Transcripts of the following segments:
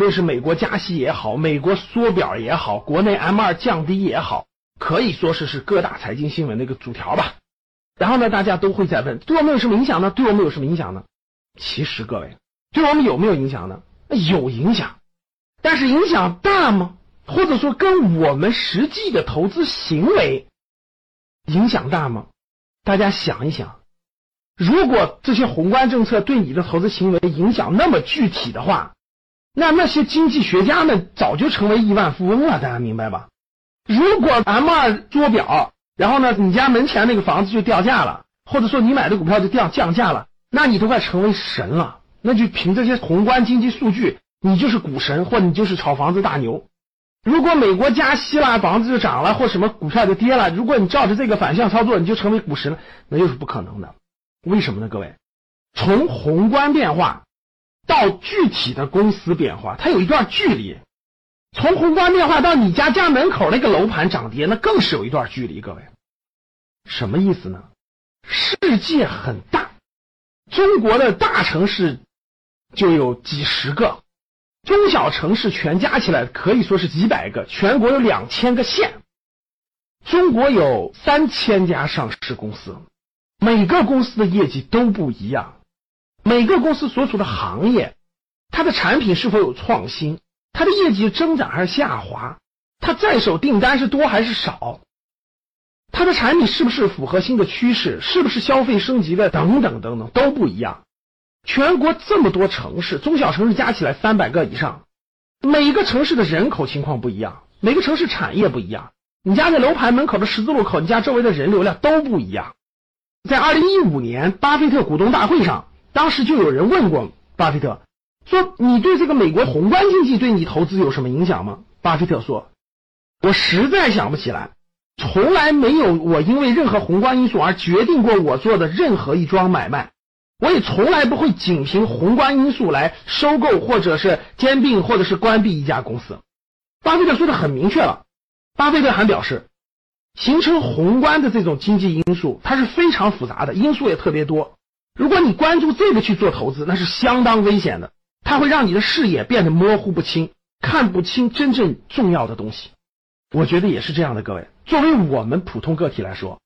无论是美国加息也好，美国缩表也好，国内 M 二降低也好，可以说是是各大财经新闻的一个主条吧。然后呢，大家都会在问，对我们有什么影响呢？对我们有什么影响呢？其实各位，对我们有没有影响呢？有影响，但是影响大吗？或者说跟我们实际的投资行为影响大吗？大家想一想，如果这些宏观政策对你的投资行为影响那么具体的话，那那些经济学家们早就成为亿万富翁了。大家明白吧？如果 M 二做表。然后呢，你家门前那个房子就掉价了，或者说你买的股票就掉降价了，那你都快成为神了。那就凭这些宏观经济数据，你就是股神，或你就是炒房子大牛。如果美国加息了，房子就涨了，或什么股票就跌了，如果你照着这个反向操作，你就成为股神了，那又是不可能的。为什么呢？各位，从宏观变化到具体的公司变化，它有一段距离。从宏观变化到你家家门口那个楼盘涨跌，那更是有一段距离。各位，什么意思呢？世界很大，中国的大城市就有几十个，中小城市全加起来可以说是几百个。全国有两千个县，中国有三千家上市公司，每个公司的业绩都不一样，每个公司所处的行业，它的产品是否有创新？它的业绩增长还是下滑？它在手订单是多还是少？它的产品是不是符合新的趋势？是不是消费升级的？等等等等都不一样。全国这么多城市，中小城市加起来三百个以上，每个城市的人口情况不一样，每个城市产业不一样。你家那楼盘门口的十字路口，你家周围的人流量都不一样。在二零一五年巴菲特股东大会上，当时就有人问过巴菲特。说你对这个美国宏观经济对你投资有什么影响吗？巴菲特说：“我实在想不起来，从来没有我因为任何宏观因素而决定过我做的任何一桩买卖，我也从来不会仅凭宏观因素来收购或者是兼并或者是关闭一家公司。”巴菲特说的很明确了。巴菲特还表示，形成宏观的这种经济因素，它是非常复杂的，因素也特别多。如果你关注这个去做投资，那是相当危险的。它会让你的视野变得模糊不清，看不清真正重要的东西。我觉得也是这样的，各位。作为我们普通个体来说，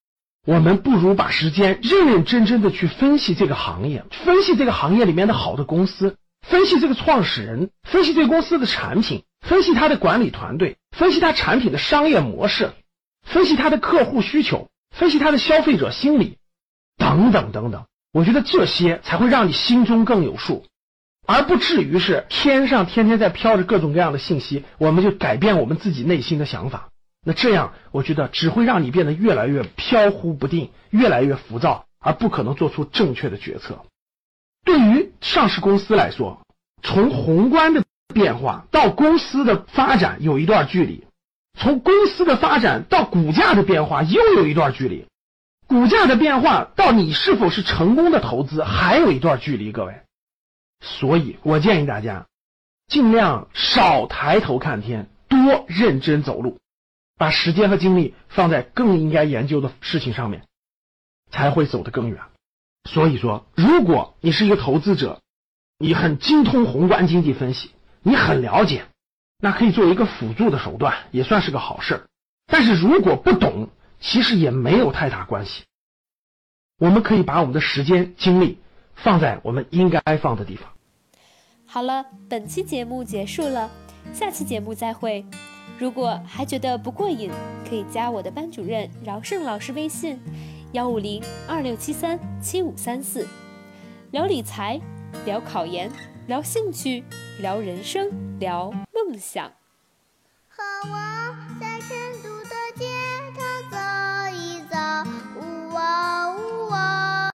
我们不如把时间认认真真的去分析这个行业，分析这个行业里面的好的公司，分析这个创始人，分析这个公司的产品，分析他的管理团队，分析他产品的商业模式，分析他的客户需求，分析他的消费者心理，等等等等。我觉得这些才会让你心中更有数。而不至于是天上天天在飘着各种各样的信息，我们就改变我们自己内心的想法。那这样，我觉得只会让你变得越来越飘忽不定，越来越浮躁，而不可能做出正确的决策。对于上市公司来说，从宏观的变化到公司的发展有一段距离，从公司的发展到股价的变化又有一段距离，股价的变化到你是否是成功的投资还有一段距离。各位。所以我建议大家，尽量少抬头看天，多认真走路，把时间和精力放在更应该研究的事情上面，才会走得更远。所以说，如果你是一个投资者，你很精通宏观经济分析，你很了解，那可以做一个辅助的手段，也算是个好事儿。但是如果不懂，其实也没有太大关系。我们可以把我们的时间精力放在我们应该放的地方。好了，本期节目结束了，下期节目再会。如果还觉得不过瘾，可以加我的班主任饶胜老师微信：幺五零二六七三七五三四，聊理财，聊考研，聊兴趣，聊人生，聊梦想。好啊。